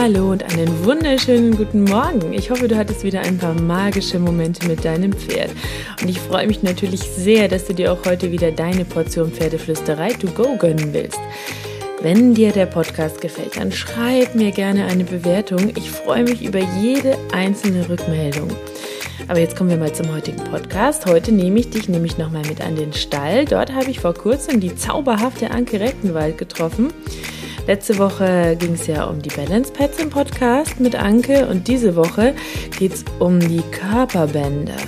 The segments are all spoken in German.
Hallo und einen wunderschönen guten Morgen. Ich hoffe, du hattest wieder ein paar magische Momente mit deinem Pferd. Und ich freue mich natürlich sehr, dass du dir auch heute wieder deine Portion Pferdeflüsterei to go gönnen willst. Wenn dir der Podcast gefällt, dann schreib mir gerne eine Bewertung. Ich freue mich über jede einzelne Rückmeldung. Aber jetzt kommen wir mal zum heutigen Podcast. Heute nehme ich dich nämlich nochmal mit an den Stall. Dort habe ich vor kurzem die zauberhafte Anke Rechtenwald getroffen. Letzte Woche ging es ja um die Balance Pads im Podcast mit Anke und diese Woche geht es um die Körperbänder.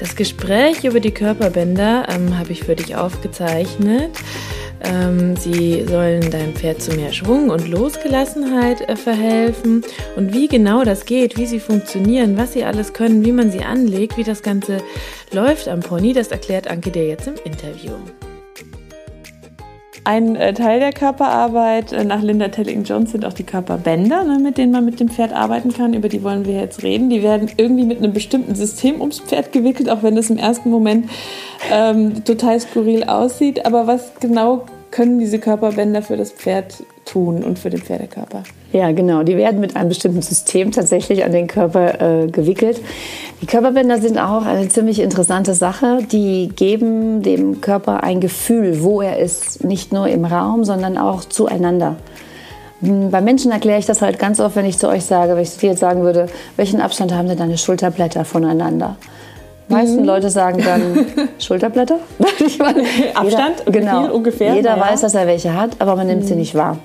Das Gespräch über die Körperbänder ähm, habe ich für dich aufgezeichnet. Ähm, sie sollen deinem Pferd zu mehr Schwung und Losgelassenheit äh, verhelfen. Und wie genau das geht, wie sie funktionieren, was sie alles können, wie man sie anlegt, wie das Ganze läuft am Pony, das erklärt Anke dir jetzt im Interview. Ein äh, Teil der Körperarbeit äh, nach Linda Telling-Jones sind auch die Körperbänder, ne, mit denen man mit dem Pferd arbeiten kann. Über die wollen wir jetzt reden. Die werden irgendwie mit einem bestimmten System ums Pferd gewickelt, auch wenn es im ersten Moment ähm, total skurril aussieht. Aber was genau können diese Körperbänder für das Pferd tun und für den Pferdekörper? Ja, genau. Die werden mit einem bestimmten System tatsächlich an den Körper äh, gewickelt. Die Körperbänder sind auch eine ziemlich interessante Sache. Die geben dem Körper ein Gefühl, wo er ist, nicht nur im Raum, sondern auch zueinander. Hm, bei Menschen erkläre ich das halt ganz oft, wenn ich zu euch sage, wenn ich dir jetzt sagen würde, welchen Abstand haben denn deine Schulterblätter voneinander? Die meisten mhm. Leute sagen dann Schulterblätter. Abstand, jeder, genau. ungefähr. Jeder ja. weiß, dass er welche hat, aber man nimmt mhm. sie nicht wahr.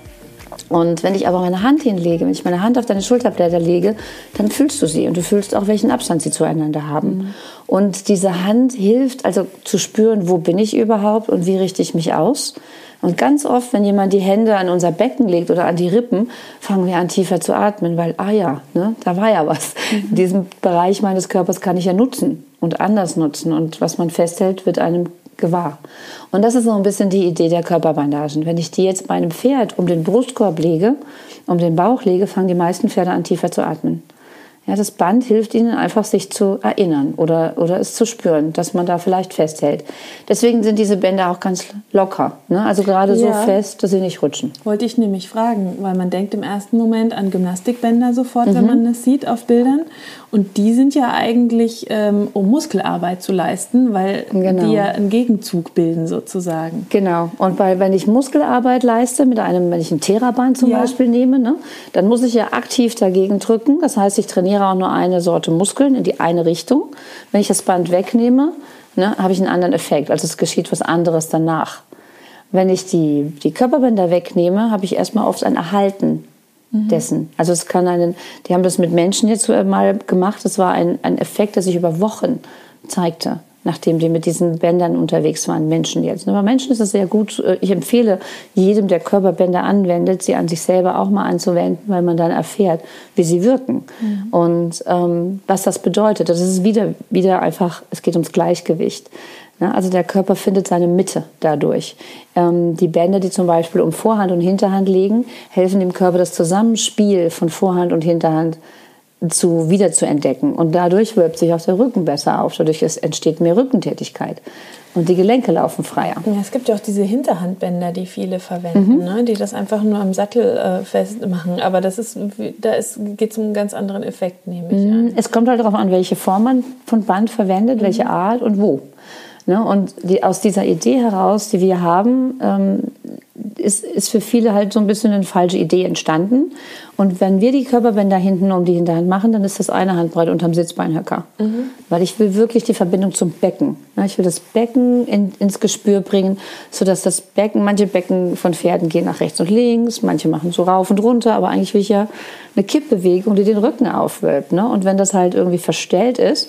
Und wenn ich aber meine Hand hinlege, wenn ich meine Hand auf deine Schulterblätter lege, dann fühlst du sie und du fühlst auch, welchen Abstand sie zueinander haben. Mhm. Und diese Hand hilft also zu spüren, wo bin ich überhaupt und wie richte ich mich aus. Und ganz oft, wenn jemand die Hände an unser Becken legt oder an die Rippen, fangen wir an tiefer zu atmen, weil, ah ja, ne, da war ja was. Mhm. Diesen Bereich meines Körpers kann ich ja nutzen und anders nutzen. Und was man festhält, wird einem gewahr. Und das ist so ein bisschen die Idee der Körperbandagen. Wenn ich die jetzt bei einem Pferd um den Brustkorb lege, um den Bauch lege, fangen die meisten Pferde an, tiefer zu atmen. Ja, das Band hilft ihnen einfach, sich zu erinnern oder, oder es zu spüren, dass man da vielleicht festhält. Deswegen sind diese Bänder auch ganz locker. Ne? Also gerade ja. so fest, dass sie nicht rutschen. Wollte ich nämlich fragen, weil man denkt im ersten Moment an Gymnastikbänder sofort, mhm. wenn man das sieht auf Bildern. Und die sind ja eigentlich, ähm, um Muskelarbeit zu leisten, weil genau. die ja einen Gegenzug bilden sozusagen. Genau. Und weil wenn ich Muskelarbeit leiste, mit einem, wenn ich ein Theraband zum ja. Beispiel nehme, ne, dann muss ich ja aktiv dagegen drücken. Das heißt, ich trainiere auch nur eine Sorte Muskeln in die eine Richtung. Wenn ich das Band wegnehme, ne, habe ich einen anderen Effekt. Also es geschieht was anderes danach. Wenn ich die, die Körperbänder wegnehme, habe ich erstmal oft ein Erhalten Mhm. dessen. Also es kann einen, die haben das mit Menschen jetzt mal gemacht. Das war ein, ein Effekt, der sich über Wochen zeigte, nachdem die mit diesen Bändern unterwegs waren. Menschen jetzt. Aber Menschen ist es sehr gut. Ich empfehle jedem, der Körperbänder anwendet, sie an sich selber auch mal anzuwenden, weil man dann erfährt, wie sie wirken mhm. und ähm, was das bedeutet. Das ist wieder, wieder einfach, es geht ums Gleichgewicht. Also der Körper findet seine Mitte dadurch. Ähm, die Bänder, die zum Beispiel um Vorhand und Hinterhand liegen, helfen dem Körper das Zusammenspiel von Vorhand und Hinterhand zu, wieder zu entdecken. Und dadurch wölbt sich auch der Rücken besser auf. Dadurch entsteht mehr Rückentätigkeit. Und die Gelenke laufen freier. Ja, es gibt ja auch diese Hinterhandbänder, die viele verwenden, mhm. ne? die das einfach nur am Sattel äh, festmachen. Aber das ist, da geht es um einen ganz anderen Effekt, nehme ich mhm. an. Es kommt halt darauf an, welche Form man von Band verwendet, mhm. welche Art und wo. Ne? Und die, aus dieser Idee heraus, die wir haben, ähm, ist, ist für viele halt so ein bisschen eine falsche Idee entstanden. Und wenn wir die Körperbänder hinten um die Hinterhand machen, dann ist das eine Handbreit unterm Sitzbeinhöcker. Mhm. Weil ich will wirklich die Verbindung zum Becken. Ich will das Becken in, ins Gespür bringen, sodass das Becken, manche Becken von Pferden gehen nach rechts und links, manche machen so rauf und runter, aber eigentlich will ich ja eine Kippbewegung, die den Rücken aufwölbt. Ne? Und wenn das halt irgendwie verstellt ist,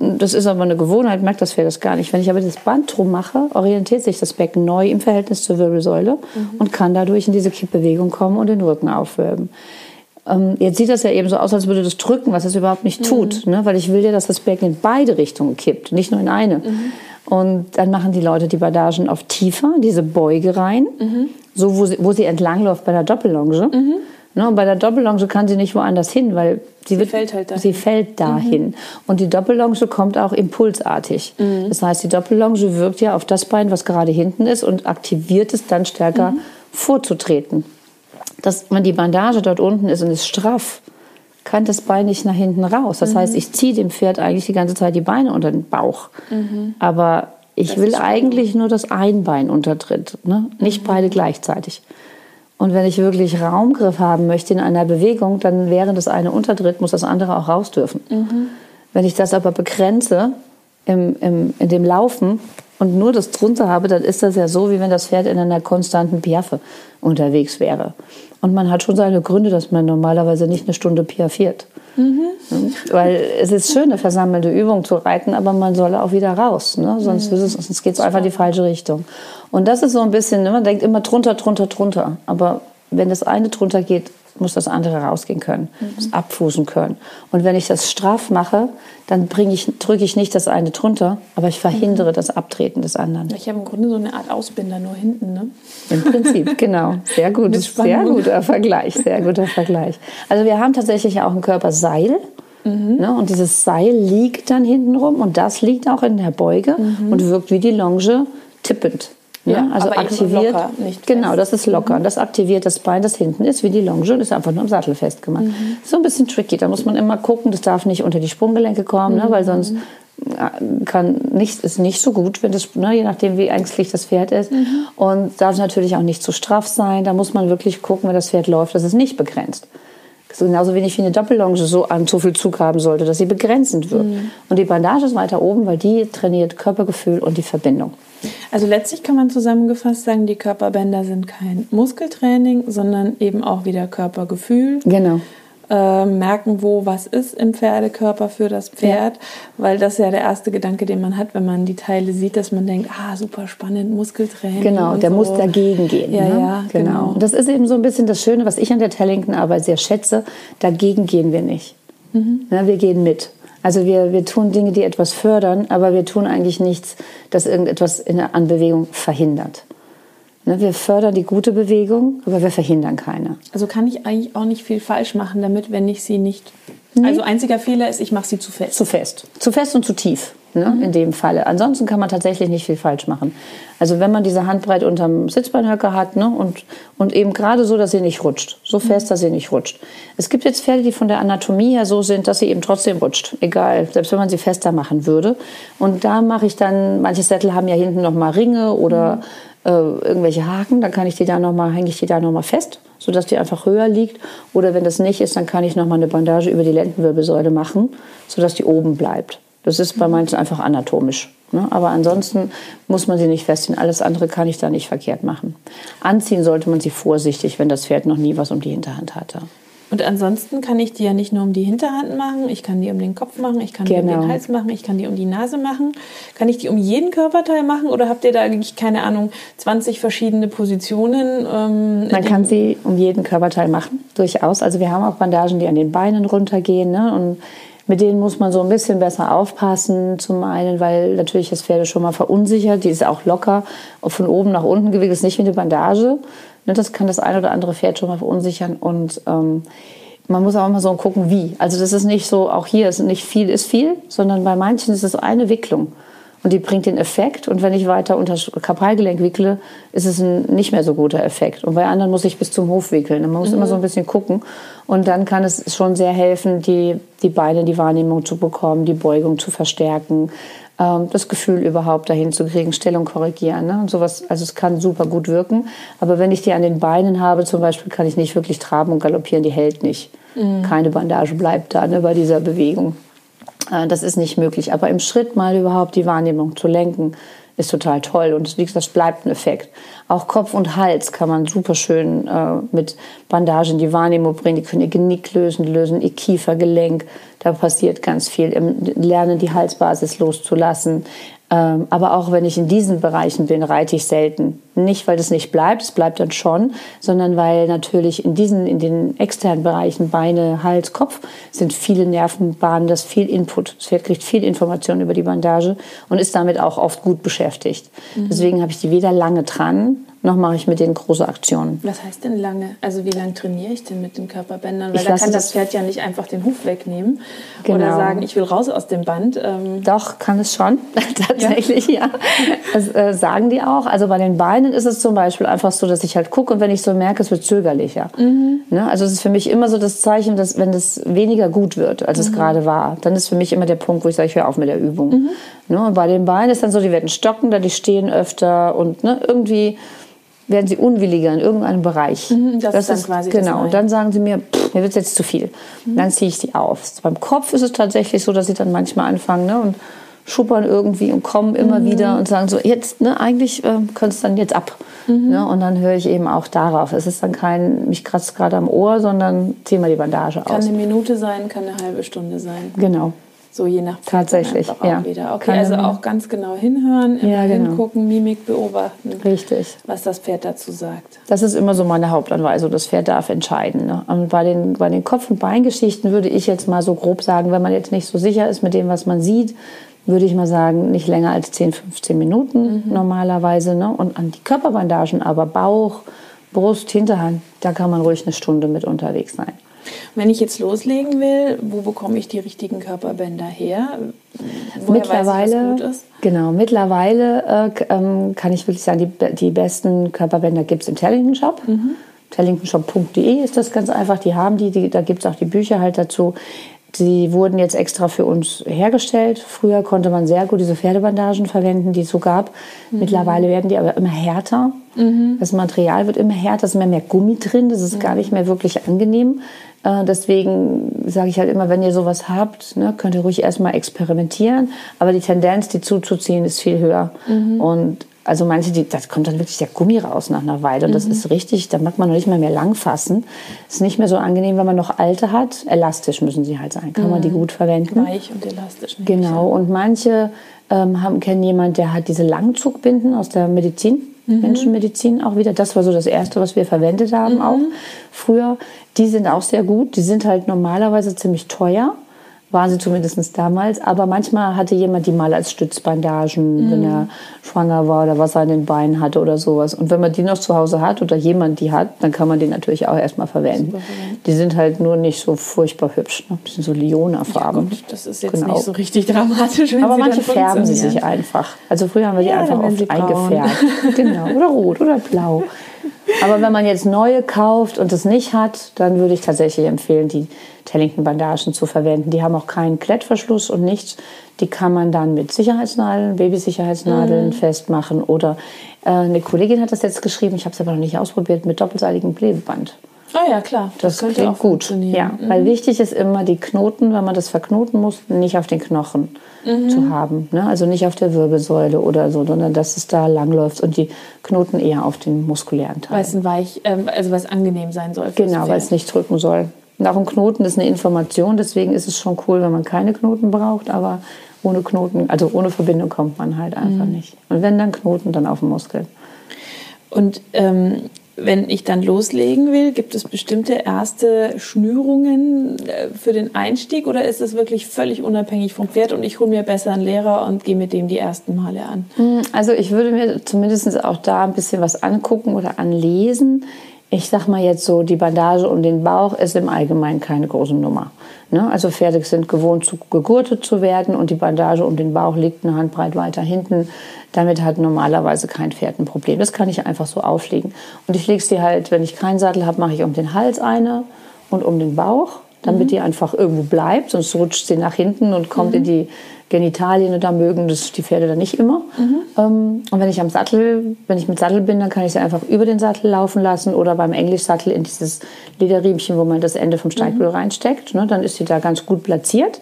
das ist aber eine Gewohnheit, merkt das Pferd das gar nicht. Wenn ich aber das Band drum mache, orientiert sich das Becken neu im Verhältnis zur Wirbelsäule mhm. und kann dadurch in diese Kippbewegung kommen und den Rücken aufwölben. Ähm, jetzt sieht das ja eben so aus, als würde das drücken, was es überhaupt nicht tut, mhm. ne? weil ich will ja, dass das Becken in beide Richtungen kippt, nicht nur in eine. Mhm. Und dann machen die Leute die Bandagen auf tiefer, diese Beuge rein, mhm. so wo sie, wo sie entlangläuft bei der Doppellonge. Mhm. Ne, und bei der Doppellonge kann sie nicht woanders hin, weil sie, sie wird, fällt halt dahin. Sie fällt dahin. Mhm. Und die Doppellonge kommt auch impulsartig. Mhm. Das heißt, die Doppellonge wirkt ja auf das Bein, was gerade hinten ist und aktiviert es dann stärker mhm. vorzutreten. Dass, wenn die Bandage dort unten ist und ist straff, kann das Bein nicht nach hinten raus. Das heißt, mhm. ich ziehe dem Pferd eigentlich die ganze Zeit die Beine unter den Bauch. Mhm. Aber ich das will eigentlich nur das ein Bein untertritt, ne? nicht mhm. beide gleichzeitig. Und wenn ich wirklich Raumgriff haben möchte in einer Bewegung, dann während das eine untertritt, muss das andere auch raus dürfen. Mhm. Wenn ich das aber begrenze im, im, in dem Laufen und nur das drunter habe, dann ist das ja so, wie wenn das Pferd in einer konstanten Piaffe unterwegs wäre. Und man hat schon seine Gründe, dass man normalerweise nicht eine Stunde piaffiert. Mhm. Weil es ist schön, eine versammelte Übung zu reiten, aber man soll auch wieder raus. Ne? Sonst, mhm. sonst geht es einfach in die falsche Richtung. Und das ist so ein bisschen, ne? man denkt immer drunter, drunter, drunter. Aber wenn das eine drunter geht, muss das andere rausgehen können, mhm. muss abfußen können. Und wenn ich das straff mache, dann ich, drücke ich nicht das eine drunter, aber ich verhindere mhm. das Abtreten des anderen. Ich habe im Grunde so eine Art Ausbinder nur hinten, ne? Im Prinzip, genau. Sehr gut, sehr guter Vergleich, sehr guter Vergleich. Also wir haben tatsächlich auch ein Körperseil. Mhm. Ne, und dieses Seil liegt dann hinten rum und das liegt auch in der Beuge mhm. und wirkt wie die Longe tippend. Ja, also aktiviert. Genau, das ist locker. Mhm. Das aktiviert das Bein, das hinten ist, wie die Longe und ist einfach nur im Sattel festgemacht. Mhm. So ein bisschen tricky. Da muss man immer gucken, das darf nicht unter die Sprunggelenke kommen, mhm. ne, weil sonst äh, kann nicht, ist nicht so gut, wenn das, ne, je nachdem, wie ängstlich das Pferd ist. Mhm. Und darf natürlich auch nicht zu straff sein. Da muss man wirklich gucken, wenn das Pferd läuft, dass es nicht begrenzt. So genauso wenig wie eine Doppellonge so an zu viel Zug haben sollte, dass sie begrenzend wird. Mhm. Und die Bandage ist weiter oben, weil die trainiert Körpergefühl und die Verbindung. Also letztlich kann man zusammengefasst sagen, die Körperbänder sind kein Muskeltraining, sondern eben auch wieder Körpergefühl. Genau. Äh, merken, wo was ist im Pferdekörper für das Pferd, ja. weil das ist ja der erste Gedanke, den man hat, wenn man die Teile sieht, dass man denkt, ah, super spannend, Muskeltraining. Genau, der so. muss dagegen gehen. Ja, ne? ja, genau. genau. Und das ist eben so ein bisschen das Schöne, was ich an der Tellington-Arbeit sehr schätze, dagegen gehen wir nicht. Mhm. Ja, wir gehen mit. Also wir, wir tun Dinge, die etwas fördern, aber wir tun eigentlich nichts, das irgendetwas in der Anbewegung verhindert. Ne, wir fördern die gute Bewegung, aber wir verhindern keine. Also kann ich eigentlich auch nicht viel falsch machen damit, wenn ich sie nicht. Nee. Also einziger Fehler ist, ich mache sie zu fest. Zu fest. Zu fest und zu tief ne, mhm. in dem Falle. Ansonsten kann man tatsächlich nicht viel falsch machen. Also wenn man diese Handbreit unterm Sitzbeinhöcker hat ne, und, und eben gerade so, dass sie nicht rutscht. So mhm. fest, dass sie nicht rutscht. Es gibt jetzt Pferde, die von der Anatomie her so sind, dass sie eben trotzdem rutscht. Egal, selbst wenn man sie fester machen würde. Und da mache ich dann, manche Sättel haben ja hinten noch mal Ringe oder mhm. Äh, irgendwelche Haken, dann kann ich die da noch mal, hänge ich die da noch mal fest, sodass die einfach höher liegt. Oder wenn das nicht ist, dann kann ich noch mal eine Bandage über die Lendenwirbelsäule machen, sodass die oben bleibt. Das ist bei manchen einfach anatomisch. Ne? Aber ansonsten muss man sie nicht festziehen. Alles andere kann ich da nicht verkehrt machen. Anziehen sollte man sie vorsichtig, wenn das Pferd noch nie was um die Hinterhand hatte. Und ansonsten kann ich die ja nicht nur um die Hinterhand machen, ich kann die um den Kopf machen, ich kann genau. die um den genau. Hals machen, ich kann die um die Nase machen. Kann ich die um jeden Körperteil machen oder habt ihr da eigentlich, keine Ahnung, 20 verschiedene Positionen? Ähm, Man kann sie um jeden Körperteil machen, durchaus. Also wir haben auch Bandagen, die an den Beinen runtergehen. Ne? Und mit denen muss man so ein bisschen besser aufpassen. Zum einen, weil natürlich das Pferd schon mal verunsichert. Die ist auch locker von oben nach unten gewickelt. Ist nicht wie eine Bandage. Ne, das kann das ein oder andere Pferd schon mal verunsichern. Und ähm, man muss auch immer so gucken, wie. Also das ist nicht so, auch hier ist nicht viel ist viel, sondern bei manchen ist es eine Wicklung. Und die bringt den Effekt. Und wenn ich weiter unter Kapalgelenk wickle, ist es ein nicht mehr so guter Effekt. Und bei anderen muss ich bis zum Hof wickeln. Man muss mhm. immer so ein bisschen gucken. Und dann kann es schon sehr helfen, die, die Beine in die Wahrnehmung zu bekommen, die Beugung zu verstärken. ähm, das Gefühl überhaupt dahin zu kriegen, Stellung korrigieren ne? und sowas. Also es kann super gut wirken. Aber wenn ich die an den Beinen habe zum Beispiel, kann ich nicht wirklich traben und galoppieren, die hält nicht. Mhm. Keine Bandage bleibt da ne, bei dieser Bewegung. Äh, das ist nicht möglich. Aber im Schritt mal überhaupt die Wahrnehmung zu lenken, ist total toll und wie gesagt, bleibt ein Effekt. Auch Kopf und Hals kann man super schön äh, mit Bandagen die Wahrnehmung bringen. Die können ihr Genick lösen, lösen ihr Kiefergelenk. Da passiert ganz viel. Im Lernen die Halsbasis loszulassen. Ähm, aber auch wenn ich in diesen Bereichen bin, reite ich selten. Nicht, weil das nicht bleibt, es bleibt dann schon, sondern weil natürlich in diesen, in den externen Bereichen, Beine, Hals, Kopf, sind viele Nervenbahnen, das viel Input. Das Pferd kriegt viel Information über die Bandage und ist damit auch oft gut beschäftigt. Mhm. Deswegen habe ich die weder lange dran, noch mache ich mit denen große Aktionen. Was heißt denn lange? Also wie lange trainiere ich denn mit den Körperbändern? Weil ich da kann das Pferd ja nicht einfach den Huf wegnehmen genau. oder sagen, ich will raus aus dem Band. Ähm Doch, kann es schon, tatsächlich, ja. ja. Das äh, sagen die auch. Also bei den Beinen ist es zum Beispiel einfach so, dass ich halt gucke und wenn ich so merke, es wird zögerlicher. Mhm. Ne? Also es ist für mich immer so das Zeichen, dass wenn es weniger gut wird, als mhm. es gerade war, dann ist für mich immer der Punkt, wo ich sage, ich höre auf mit der Übung. Mhm. Ne? Und bei den Beinen ist dann so, die werden stockender, die stehen öfter und ne, irgendwie werden sie unwilliger in irgendeinem Bereich. Mhm, das, das, ist dann quasi Genau. Und dann sagen sie mir, pff, mir wird jetzt zu viel. Mhm. Dann ziehe ich sie auf. Beim Kopf ist es tatsächlich so, dass sie dann manchmal anfangen ne, und schuppern irgendwie und kommen immer mhm. wieder und sagen so, jetzt, ne, eigentlich äh, könnte es dann jetzt ab. Mhm. Ne, und dann höre ich eben auch darauf. Es ist dann kein, mich kratzt gerade am Ohr, sondern zieh mal die Bandage aus. Kann eine Minute sein, kann eine halbe Stunde sein. Genau. So je nach Tatsächlich, ja. Wieder. Okay, also auch ganz genau hinhören, immer ja, genau. hingucken, Mimik beobachten. Richtig. Was das Pferd dazu sagt. Das ist immer so meine Hauptanweisung. Das Pferd darf entscheiden. Ne? Und bei den, bei den Kopf- und Beingeschichten würde ich jetzt mal so grob sagen, wenn man jetzt nicht so sicher ist mit dem, was man sieht, würde ich mal sagen, nicht länger als 10, 15 Minuten mhm. normalerweise. Ne? Und an die Körperbandagen, aber Bauch, Brust, Hinterhand, da kann man ruhig eine Stunde mit unterwegs sein. Wenn ich jetzt loslegen will, wo bekomme ich die richtigen Körperbänder her? Woher mittlerweile, ich, was gut ist? Genau, mittlerweile äh, ähm, kann ich wirklich sagen, die, die besten Körperbänder gibt es im Tellington Shop. Mhm. Tellingtonshop.de ist das ganz einfach. Die haben die, die da gibt es auch die Bücher halt dazu. Die wurden jetzt extra für uns hergestellt. Früher konnte man sehr gut diese Pferdebandagen verwenden, die es so gab. Mhm. Mittlerweile werden die aber immer härter. Mhm. Das Material wird immer härter, es ist immer mehr Gummi drin. Das ist mhm. gar nicht mehr wirklich angenehm. Äh, deswegen sage ich halt immer, wenn ihr sowas habt, ne, könnt ihr ruhig erstmal experimentieren. Aber die Tendenz, die zuzuziehen, ist viel höher. Mhm. Und also manche, die, das kommt dann wirklich der Gummi raus nach einer Weile. Und das mhm. ist richtig, da mag man noch nicht mal mehr lang fassen. Ist nicht mehr so angenehm, wenn man noch alte hat. Elastisch müssen sie halt sein. Kann mhm. man die mhm. gut verwenden. Weich und elastisch. Genau. Und manche ähm, haben, kennen jemanden, der hat diese Langzugbinden aus der Medizin. Mhm. Menschenmedizin auch wieder. Das war so das Erste, was wir verwendet haben mhm. auch früher. Die sind auch sehr gut. Die sind halt normalerweise ziemlich teuer war sie zumindest damals. Aber manchmal hatte jemand die mal als Stützbandagen, mhm. wenn er schwanger war oder was er an den Beinen hatte oder sowas. Und wenn man die noch zu Hause hat oder jemand die hat, dann kann man die natürlich auch erstmal verwenden. Die sind halt nur nicht so furchtbar hübsch. Ne? Die sind so Leona-Farben. Ja, das ist jetzt genau. nicht so richtig dramatisch. Aber manche färben sie sich einfach. Also früher haben wir die ja, einfach oft eingefärbt. genau. Oder rot oder blau. Aber wenn man jetzt neue kauft und es nicht hat, dann würde ich tatsächlich empfehlen, die Tellington-Bandagen zu verwenden. Die haben auch keinen Klettverschluss und nichts. Die kann man dann mit Sicherheitsnadeln, Babysicherheitsnadeln mhm. festmachen. Oder äh, eine Kollegin hat das jetzt geschrieben, ich habe es aber noch nicht ausprobiert, mit doppelseitigem Klebeband. Ah ja, klar. Das, das könnte auch gut. Ja, mhm. weil wichtig ist immer die Knoten, wenn man das verknoten muss, nicht auf den Knochen mhm. zu haben. Ne? Also nicht auf der Wirbelsäule oder so, sondern dass es da langläuft und die Knoten eher auf den muskulären Teil. Weil es ein weich, ähm, also weil es angenehm sein soll. Genau, weil es nicht drücken soll. Und auch ein Knoten ist eine Information, deswegen ist es schon cool, wenn man keine Knoten braucht, aber ohne Knoten, also ohne Verbindung kommt man halt einfach mhm. nicht. Und wenn dann Knoten, dann auf dem Muskel. Und ähm, wenn ich dann loslegen will, gibt es bestimmte erste Schnürungen äh, für den Einstieg oder ist es wirklich völlig unabhängig vom Pferd und ich hole mir besser einen Lehrer und gehe mit dem die ersten Male an? Hm, also ich würde mir zumindest auch da ein bisschen was angucken oder anlesen ich sag mal jetzt so, die Bandage um den Bauch ist im Allgemeinen keine große Nummer. Ne? Also Pferde sind gewohnt, zu, gegurtet zu werden und die Bandage um den Bauch liegt eine Handbreit weiter hinten. Damit hat normalerweise kein Pferd ein Problem. Das kann ich einfach so auflegen. Und ich lege sie halt, wenn ich keinen Sattel habe, mache ich um den Hals eine und um den Bauch, damit mhm. die einfach irgendwo bleibt, sonst rutscht sie nach hinten und kommt mhm. in die Genitalien da mögen das die Pferde dann nicht immer. Ähm, und wenn ich am Sattel, wenn ich mit Sattel bin, dann kann ich sie einfach über den Sattel laufen lassen oder beim Englischsattel in dieses Lederriemchen, wo man das Ende vom Steigbügel reinsteckt. Ne? Dann ist sie da ganz gut platziert.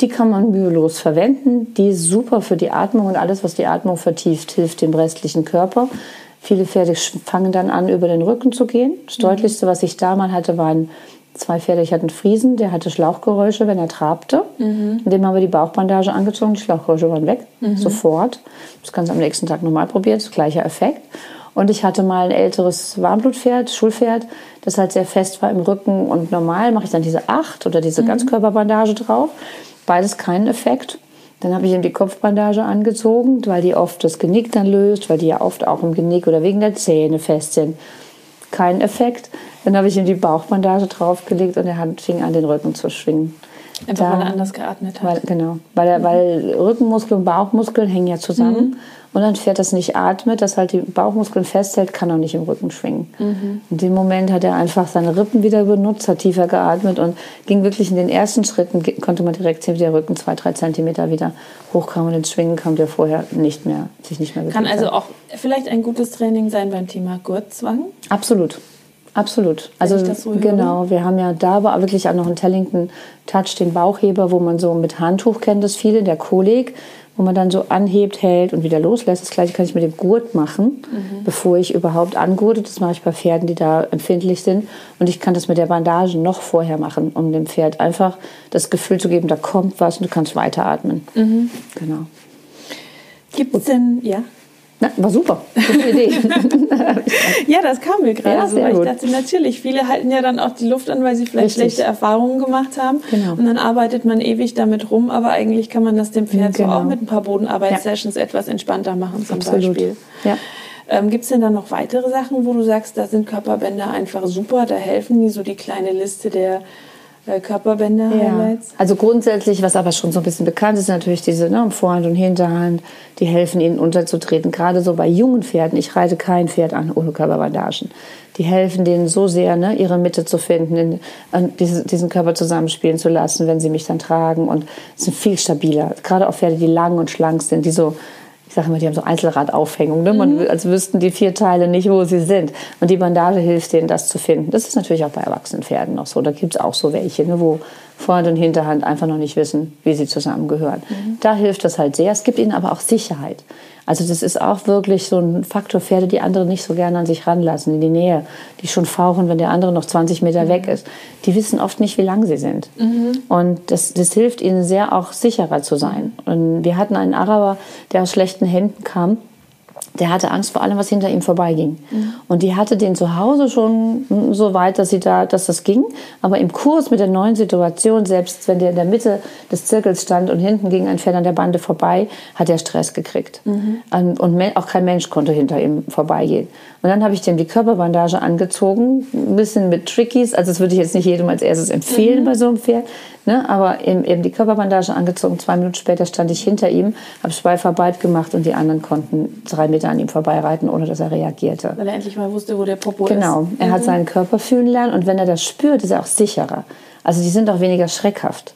Die kann man mühelos verwenden. Die ist super für die Atmung und alles, was die Atmung vertieft, hilft dem restlichen Körper. Viele Pferde fangen dann an, über den Rücken zu gehen. Das Deutlichste, was ich da mal hatte, waren zwei Pferde. Ich hatte einen Friesen, der hatte Schlauchgeräusche, wenn er trabte. Mhm. Dem haben wir die Bauchbandage angezogen, die Schlauchgeräusche waren weg, sofort. Das kannst du am nächsten Tag nochmal probieren, das gleiche Effekt. Und ich hatte mal ein älteres Warmblutpferd, Schulpferd, das halt sehr fest war im Rücken. Und normal mache ich dann diese acht oder diese Ganzkörperbandage drauf. Beides keinen Effekt. Dann habe ich ihm die Kopfbandage angezogen, weil die oft das Genick dann löst, weil die ja oft auch im Genick oder wegen der Zähne fest sind. Kein Effekt. Dann habe ich ihm die Bauchbandage draufgelegt und er fing an, den Rücken zu schwingen. Einfach weil Da- er anders geatmet hat. Weil, genau, weil, er, weil Rückenmuskeln und Bauchmuskeln hängen ja zusammen. Und ein Pferd, das nicht atmet, das halt die Bauchmuskeln festhält, kann auch nicht im Rücken schwingen. In dem Moment hat er einfach seine Rippen wieder benutzt, hat tiefer geatmet und ging wirklich in den ersten Schritten, konnte man direkt sehen, wie der Rücken zwei, drei Zentimeter wieder hochkam und ins Schwingen kam, der vorher nicht mehr, sich nicht mehr bewegt Kann also hat. auch vielleicht ein gutes Training sein beim Thema Gurtzwang. Absolut. Absolut. Also so höre. genau, wir haben ja da aber wirklich auch noch einen Tellington Touch, den Bauchheber, wo man so mit Handtuch kennt das viele, der Kolik, wo man dann so anhebt, hält und wieder loslässt. Das gleiche kann ich mit dem Gurt machen, Mhm. bevor ich überhaupt angurte. Das mache ich bei Pferden, die da empfindlich sind. Und ich kann das mit der Bandage noch vorher machen, um dem Pferd einfach das Gefühl zu geben, da kommt was und du kannst weiteratmen. Mhm. Genau. Gibt es denn, ja? Na, war super. Gute Idee. Ja, das kam mir gerade Ja, so. Weil ich dachte, natürlich, viele halten ja dann auch die Luft an, weil sie vielleicht Richtig. schlechte Erfahrungen gemacht haben. Genau. Und dann arbeitet man ewig damit rum, aber eigentlich kann man das dem Pferd Genau. so auch mit ein paar Bodenarbeitssessions etwas entspannter machen zum Absolut. Beispiel. Ja. Ähm, Gibt es denn dann noch weitere Sachen, wo du sagst, da sind Körperbänder einfach super, da helfen die, so die kleine Liste der äh, Körperbänder-Highlights? Also grundsätzlich, was aber schon so ein bisschen bekannt ist, natürlich diese ne, Vorhand und Hinterhand, die helfen ihnen unterzutreten. Gerade so bei jungen Pferden. Ich reite kein Pferd an ohne Körperbandagen. Die helfen denen so sehr, ne, ihre Mitte zu finden, in, an diese, diesen Körper zusammenspielen zu lassen, wenn sie mich dann tragen und sind viel stabiler. Gerade auch Pferde, die lang und schlank sind, die so sage immer, die haben so Einzelradaufhängung, ne? Man, als wüssten die vier Teile nicht, wo sie sind. Und die Bandage hilft denen, das zu finden. Das ist natürlich auch bei erwachsenen Pferden noch so. Da gibt es auch so welche, ne? wo Vorhand und Hinterhand einfach noch nicht wissen, wie sie zusammengehören. Da hilft das halt sehr. Es gibt ihnen aber auch Sicherheit. Also das ist auch wirklich so ein Faktor, Pferde, die andere nicht so gerne an sich ranlassen, in die Nähe, die schon fauchen, wenn der andere noch 20 Meter weg ist. Die wissen oft nicht, wie lang sie sind. Und das, das hilft ihnen sehr, auch sicherer zu sein. Und wir hatten einen Araber, der aus schlechten Händen kam. Der hatte Angst vor allem, was hinter ihm vorbeiging. Und die hatte den zu Hause schon so weit, dass, sie da, dass das ging. Aber im Kurs mit der neuen Situation, selbst wenn der in der Mitte des Zirkels stand und hinten ging ein Pferd an der Bande vorbei, hat er Stress gekriegt. Ähm, Und auch kein Mensch konnte hinter ihm vorbeigehen. Und dann habe ich dem die Körperbandage angezogen, ein bisschen mit Trickies. Also das würde ich jetzt nicht jedem als erstes empfehlen bei so einem Pferd. Ne? Aber eben, eben die Körperbandage angezogen. Zwei Minuten später stand ich hinter ihm, habe Schweifarbeit gemacht und die anderen konnten drei Meter an ihm vorbeireiten, ohne dass er reagierte. Weil er endlich mal wusste, wo der Popo Genau, ist. er hat seinen Körper fühlen lernen und wenn er das spürt, ist er auch sicherer. Also die sind auch weniger schreckhaft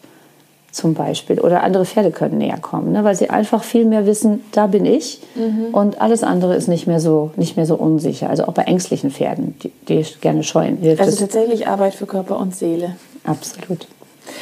zum Beispiel. Oder andere Pferde können näher kommen, ne? weil sie einfach viel mehr wissen, da bin ich und alles andere ist nicht mehr so, nicht mehr so unsicher. Also auch bei ängstlichen Pferden, die, die gerne scheuen, hilft Also es tatsächlich Arbeit für Körper und Seele. absolut.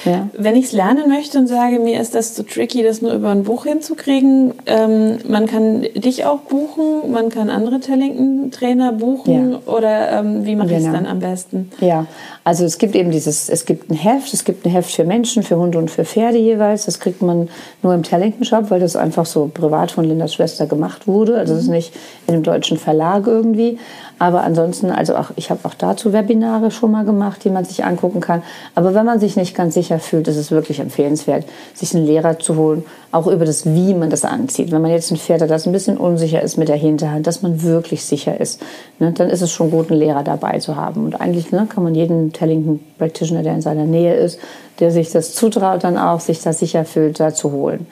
Ja. Wenn ich es lernen möchte und sage, mir ist das zu tricky, das nur über ein Buch hinzukriegen, ähm, man kann dich auch buchen, man kann andere Tellington-Trainer buchen Ja. oder ähm, wie mache ich es Genau. dann am besten? Ja, also es gibt eben dieses, es gibt ein Heft, es gibt ein Heft für Menschen, für Hunde und für Pferde jeweils. Das kriegt man nur im Tellington Shop, weil das einfach so privat von Lindas Schwester gemacht wurde. Also es ist nicht in einem deutschen Verlag irgendwie. Aber ansonsten, also auch, ich habe auch dazu Webinare schon mal gemacht, die man sich angucken kann. Aber wenn man sich nicht ganz sicher fühlt, ist es wirklich empfehlenswert, sich einen Lehrer zu holen, auch über das, wie man das anzieht. Wenn man jetzt ein Pferd hat, das ein bisschen unsicher ist mit der Hinterhand, dass man wirklich sicher ist, ne, dann ist es schon gut, einen Lehrer dabei zu haben. Und eigentlich ne, kann man jeden Tellington Practitioner, der in seiner Nähe ist, der sich das zutraut, dann auch sich da sicher fühlt, da zu holen.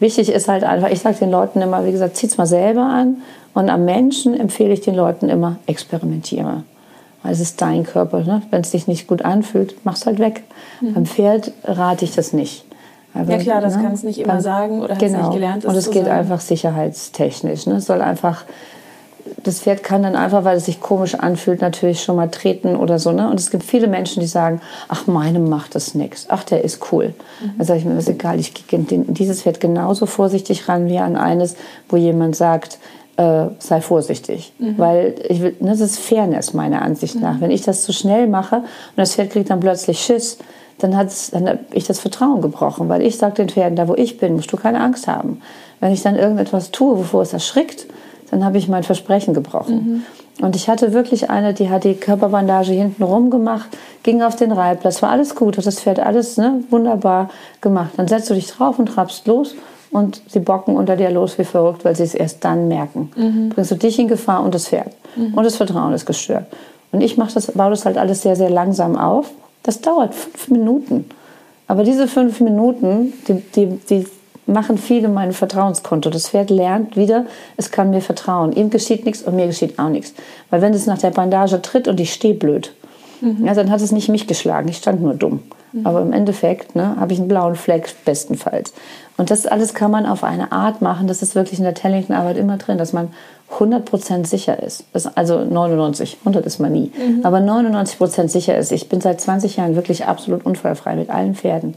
Wichtig ist halt einfach, ich sage den Leuten immer, wie gesagt, zieht's mal selber an. Und am Menschen empfehle ich den Leuten immer, experimentiere. Weil es ist dein Körper. Ne? Wenn es dich nicht gut anfühlt, mach's halt weg. Beim Pferd rate ich das nicht. Aber, ja klar, das ne, kannst du nicht immer dann, sagen oder genau. hast nicht gelernt. Und es geht sagen. einfach sicherheitstechnisch. Ne? Es soll einfach das Pferd kann dann einfach, weil es sich komisch anfühlt, natürlich schon mal treten oder so. Ne? Und es gibt viele Menschen, die sagen, ach, meinem macht das nichts. Ach, der ist cool. Mhm. Dann sage ich mir, ist egal, ich gehe dieses Pferd genauso vorsichtig ran wie an eines, wo jemand sagt, äh, sei vorsichtig. Mhm. Weil ich will, ne, das ist Fairness meiner Ansicht mhm. nach. Wenn ich das zu schnell mache und das Pferd kriegt dann plötzlich Schiss, dann, dann habe ich das Vertrauen gebrochen. Weil ich sage den Pferden, da wo ich bin, musst du keine Angst haben. Wenn ich dann irgendetwas tue, wovor es erschrickt, dann habe ich mein Versprechen gebrochen. Mhm. Und ich hatte wirklich eine, die hat die Körperbandage hinten rum gemacht, ging auf den Reitplatz, war alles gut, hat das Pferd alles ne, wunderbar gemacht. Dann setzt du dich drauf und trabst los und sie bocken unter dir los wie verrückt, weil sie es erst dann merken. Mhm. Bringst du dich in Gefahr und das Pferd. Mhm. Und das Vertrauen ist gestört. Und ich mach das, baue das halt alles sehr, sehr langsam auf. Das dauert fünf Minuten. Aber diese fünf Minuten, die, die, die machen viele mein Vertrauenskonto. Das Pferd lernt wieder, es kann mir vertrauen. Ihm geschieht nichts und mir geschieht auch nichts. Weil wenn es nach der Bandage tritt und ich stehe blöd, mhm. ja, dann hat es nicht mich geschlagen. Ich stand nur dumm. Mhm. Aber im Endeffekt ne, habe ich einen blauen Fleck bestenfalls. Und das alles kann man auf eine Art machen, das ist wirklich in der Tellington-Arbeit immer drin, dass man 100% sicher ist. Also 99, 100 ist man nie. Mhm. Aber 99% sicher ist. Ich bin seit 20 Jahren wirklich absolut unfallfrei mit allen Pferden.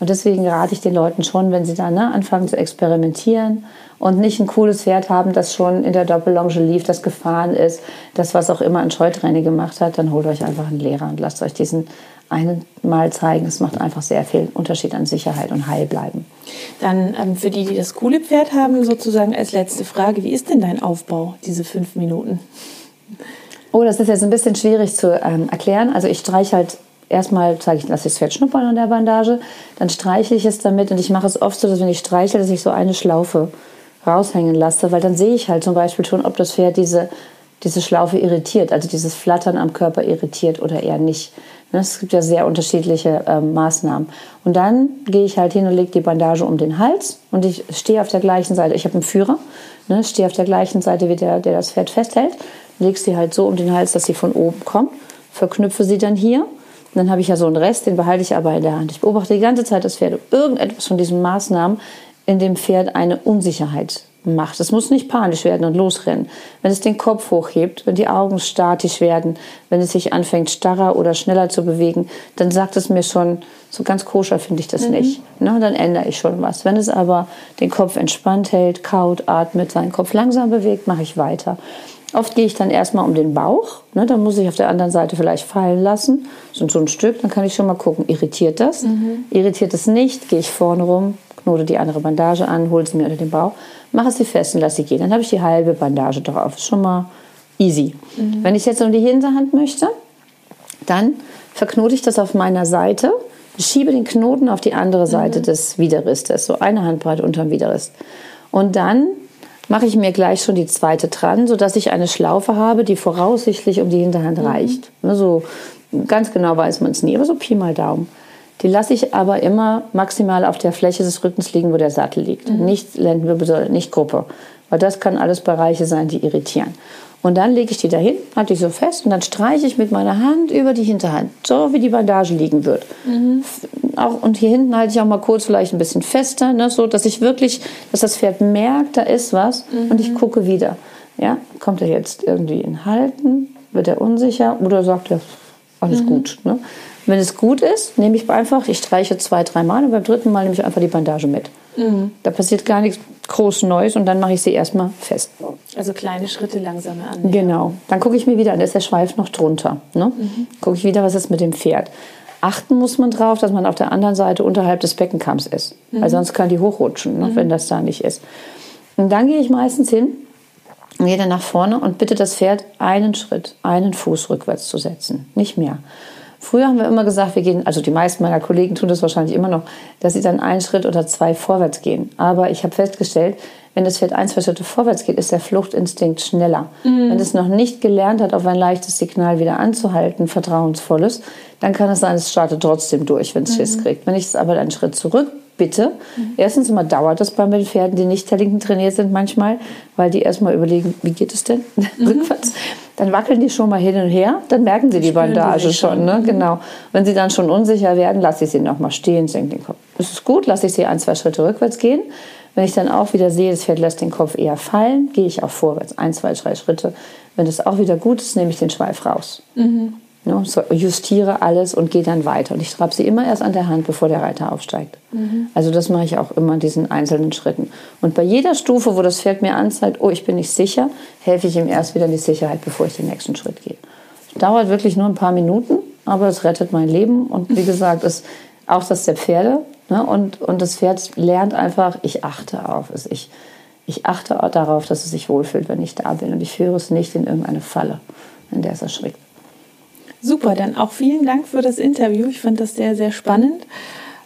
Und deswegen rate ich den Leuten schon, wenn sie da ne, anfangen zu experimentieren und nicht ein cooles Pferd haben, das schon in der Doppellonge lief, das gefahren ist, das was auch immer ein Scheutraining gemacht hat, dann holt euch einfach einen Lehrer und lasst euch diesen einen Mal zeigen. Es macht einfach sehr viel Unterschied an Sicherheit und Heil bleiben. Dann ähm, für die, die das coole Pferd haben, sozusagen als letzte Frage, wie ist denn dein Aufbau, diese fünf Minuten? Oh, das ist jetzt ein bisschen schwierig zu ähm, erklären. Also ich streiche halt erstmal zeige ich, lasse ich das Pferd schnuppern an der Bandage, dann streichle ich es damit und ich mache es oft so, dass wenn ich streiche, dass ich so eine Schlaufe raushängen lasse, weil dann sehe ich halt zum Beispiel schon, ob das Pferd diese, diese Schlaufe irritiert, also dieses Flattern am Körper irritiert oder eher nicht. Ne, es gibt ja sehr unterschiedliche äh, Maßnahmen. Und dann gehe ich halt hin und lege die Bandage um den Hals und ich stehe auf der gleichen Seite. Ich habe einen Führer, ne, stehe auf der gleichen Seite wie der, der das Pferd festhält, lege sie halt so um den Hals, dass sie von oben kommt, verknüpfe sie dann hier dann habe ich ja so einen Rest, den behalte ich aber in der Hand. Ich beobachte die ganze Zeit das Pferd. Ob irgendetwas von diesen Maßnahmen in dem Pferd eine Unsicherheit macht. Es muss nicht panisch werden und losrennen. Wenn es den Kopf hochhebt, wenn die Augen statisch werden, wenn es sich anfängt, starrer oder schneller zu bewegen, dann sagt es mir schon, so ganz koscher finde ich das mhm. nicht. Na, dann ändere ich schon was. Wenn es aber den Kopf entspannt hält, kaut, atmet, seinen Kopf langsam bewegt, mache ich weiter. Oft gehe ich dann erstmal um den Bauch. Ne, dann muss ich auf der anderen Seite vielleicht fallen lassen. So, so ein Stück. Dann kann ich schon mal gucken, irritiert das? Mhm. Irritiert es nicht, gehe ich vorne rum, knote die andere Bandage an, hole sie mir unter den Bauch, mache sie fest und lasse sie gehen. Dann habe ich die halbe Bandage drauf. Ist schon mal easy. Mhm. Wenn ich jetzt um die Hinterhand möchte, dann verknote ich das auf meiner Seite, schiebe den Knoten auf die andere Seite mhm. des Widerristes, so eine Handbreite unter dem Widerrist. Und dann mache ich mir gleich schon die zweite dran, sodass ich eine Schlaufe habe, die voraussichtlich um die Hinterhand mhm. reicht. Ne, so ganz genau weiß man es nie, aber so Pi mal Daumen. Die lasse ich aber immer maximal auf der Fläche des Rückens liegen, wo der Sattel liegt. Mhm. Nicht Lendenwirbelsäule, nicht Gruppe. Weil das kann alles Bereiche sein, die irritieren. Und dann lege ich die dahin, halte ich so fest und dann streiche ich mit meiner Hand über die Hinterhand, so wie die Bandage liegen wird. Mhm. Auch, und hier hinten halte ich auch mal kurz vielleicht ein bisschen fester, ne, so dass ich wirklich, dass das Pferd merkt, da ist was mhm. und ich gucke wieder. Ja, kommt er jetzt irgendwie in Halten, wird er unsicher oder sagt er, alles mhm. gut. Ne? Wenn es gut ist, nehme ich einfach, ich streiche zwei, drei Mal und beim dritten Mal nehme ich einfach die Bandage mit. Mhm. Da passiert gar nichts groß Neues und dann mache ich sie erstmal fest. Also kleine Schritte langsam an. Genau. Dann gucke ich mir wieder an, da ist der Schweif noch drunter. Ne? Mhm. Gucke ich wieder, was ist mit dem Pferd. Achten muss man drauf, dass man auf der anderen Seite unterhalb des Beckenkamms ist. Mhm. Weil sonst kann die hochrutschen, ne, mhm. wenn das da nicht ist. Und dann gehe ich meistens hin gehe dann nach vorne und bitte das Pferd einen Schritt, einen Fuß rückwärts zu setzen. Nicht mehr. Früher haben wir immer gesagt, wir gehen, also die meisten meiner Kollegen tun das wahrscheinlich immer noch, dass sie dann einen Schritt oder zwei vorwärts gehen. Aber ich habe festgestellt, wenn das Pferd ein, zwei Schritte vorwärts geht, ist der Fluchtinstinkt schneller. Mhm. Wenn es noch nicht gelernt hat, auf ein leichtes Signal wieder anzuhalten, vertrauensvolles, dann kann es sein, es startet trotzdem durch, wenn es mhm. Schiss kriegt. Wenn ich es aber einen Schritt zurück bitte. Mhm. Erstens mal dauert das bei den Pferden, die nicht Tellington trainiert sind manchmal, weil die erstmal überlegen, wie geht es denn mhm. rückwärts. Dann wackeln die schon mal hin und her, dann merken sie die Bandage schon. Ne? Mhm. Genau. Wenn sie dann schon unsicher werden, lasse ich sie noch mal stehen, senke den Kopf. Das ist gut, lasse ich sie ein, zwei Schritte rückwärts gehen. Wenn ich dann auch wieder sehe, das Pferd lässt den Kopf eher fallen, gehe ich auch vorwärts, ein, zwei, drei Schritte. Wenn das auch wieder gut ist, nehme ich den Schweif raus. So justiere alles und gehe dann weiter. Und ich trage sie immer erst an der Hand, bevor der Reiter aufsteigt. Mhm. Also das mache ich auch immer in diesen einzelnen Schritten. Und bei jeder Stufe, wo das Pferd mir anzeigt, oh, ich bin nicht sicher, helfe ich ihm erst wieder in die Sicherheit, bevor ich den nächsten Schritt gehe. Dauert wirklich nur ein paar Minuten, aber es rettet mein Leben. Und wie gesagt, ist auch das der Pferde. Ne? Und, und das Pferd lernt einfach, ich achte auf es. Ich, ich achte darauf, dass es sich wohlfühlt, wenn ich da bin. Und ich führe es nicht in irgendeine Falle, in der es erschrickt. Super, dann auch vielen Dank für das Interview. Ich fand das sehr, sehr spannend,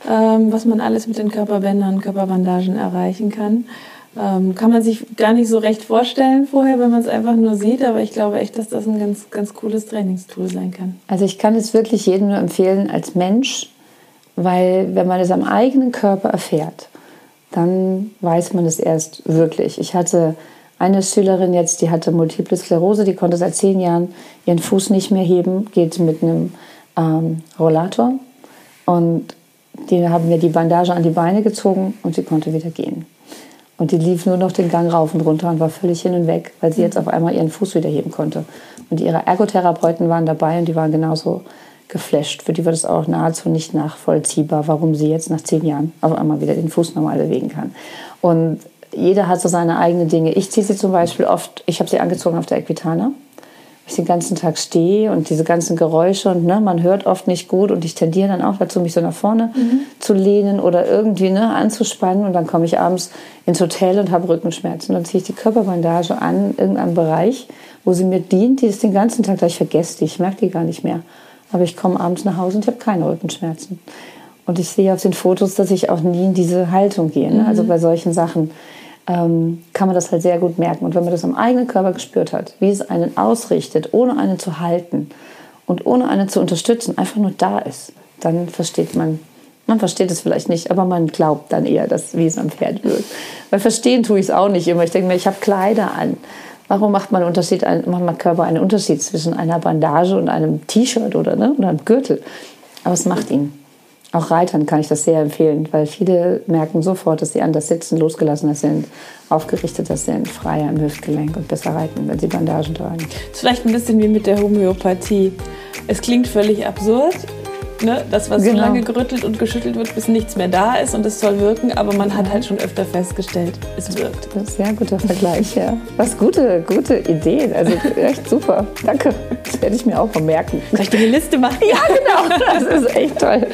ähm, was man alles mit den Körperbändern, Körperbandagen erreichen kann. Ähm, kann man sich gar nicht so recht vorstellen vorher, wenn man es einfach nur sieht, aber ich glaube echt, dass das ein ganz, ganz cooles Trainingstool sein kann. Also ich kann es wirklich jedem nur empfehlen als Mensch, weil wenn man es am eigenen Körper erfährt, dann weiß man es erst wirklich. Ich hatte eine Schülerin jetzt, die hatte Multiple Sklerose, die konnte seit zehn Jahren ihren Fuß nicht mehr heben, geht mit einem ähm, Rollator. Und die haben mir die Bandage an die Beine gezogen und sie konnte wieder gehen. Und die lief nur noch den Gang rauf und runter und war völlig hin und weg, weil sie jetzt auf einmal ihren Fuß wieder heben konnte. Und ihre Ergotherapeuten waren dabei und die waren genauso geflasht. Für die war das auch nahezu nicht nachvollziehbar, warum sie jetzt nach zehn Jahren auf einmal wieder den Fuß normal bewegen kann. Und jeder hat so seine eigenen Dinge. Ich ziehe sie zum Beispiel oft, ich habe sie angezogen auf der Equitana, ich den ganzen Tag stehe und diese ganzen Geräusche und ne, man hört oft nicht gut und ich tendiere dann auch dazu, mich so nach vorne mhm. zu lehnen oder irgendwie ne, anzuspannen und dann komme ich abends ins Hotel und habe Rückenschmerzen. Dann ziehe ich die Körperbandage an, in irgendeinem Bereich, wo sie mir dient, die ist den ganzen Tag, ich vergesse die, ich merke die gar nicht mehr. Aber ich komme abends nach Hause und ich habe keine Rückenschmerzen. Und ich sehe auf den Fotos, dass ich auch nie in diese Haltung gehe. Ne? Also mhm. bei solchen Sachen ähm, kann man das halt sehr gut merken. Und wenn man das am eigenen Körper gespürt hat, wie es einen ausrichtet, ohne einen zu halten und ohne einen zu unterstützen, einfach nur da ist, dann versteht man, man versteht es vielleicht nicht, aber man glaubt dann eher, dass, wie es am Pferd wird. Weil verstehen tue ich es auch nicht immer. Ich denke mir, ich habe Kleider an. Warum macht man, Unterschied, macht man Körper einen Unterschied zwischen einer Bandage und einem T-Shirt oder, ne, oder einem Gürtel? Aber es macht ihn. Auch Reitern kann ich das sehr empfehlen, weil viele merken sofort, dass sie anders sitzen, losgelassener sind, aufgerichteter sind, freier im Hüftgelenk und besser reiten, wenn sie Bandagen tragen. Ist vielleicht ein bisschen wie mit der Homöopathie. Es klingt völlig absurd, ne? das, was genau. so lange gerüttelt und geschüttelt wird, bis nichts mehr da ist und es soll wirken, aber man hat halt schon öfter festgestellt, es wirkt. Das ist ein sehr guter Vergleich, ja. Was gute, gute Ideen, also echt super. Danke, das werde ich mir auch vermerken. Soll ich dir eine Liste machen? Ja, genau, das ist echt toll.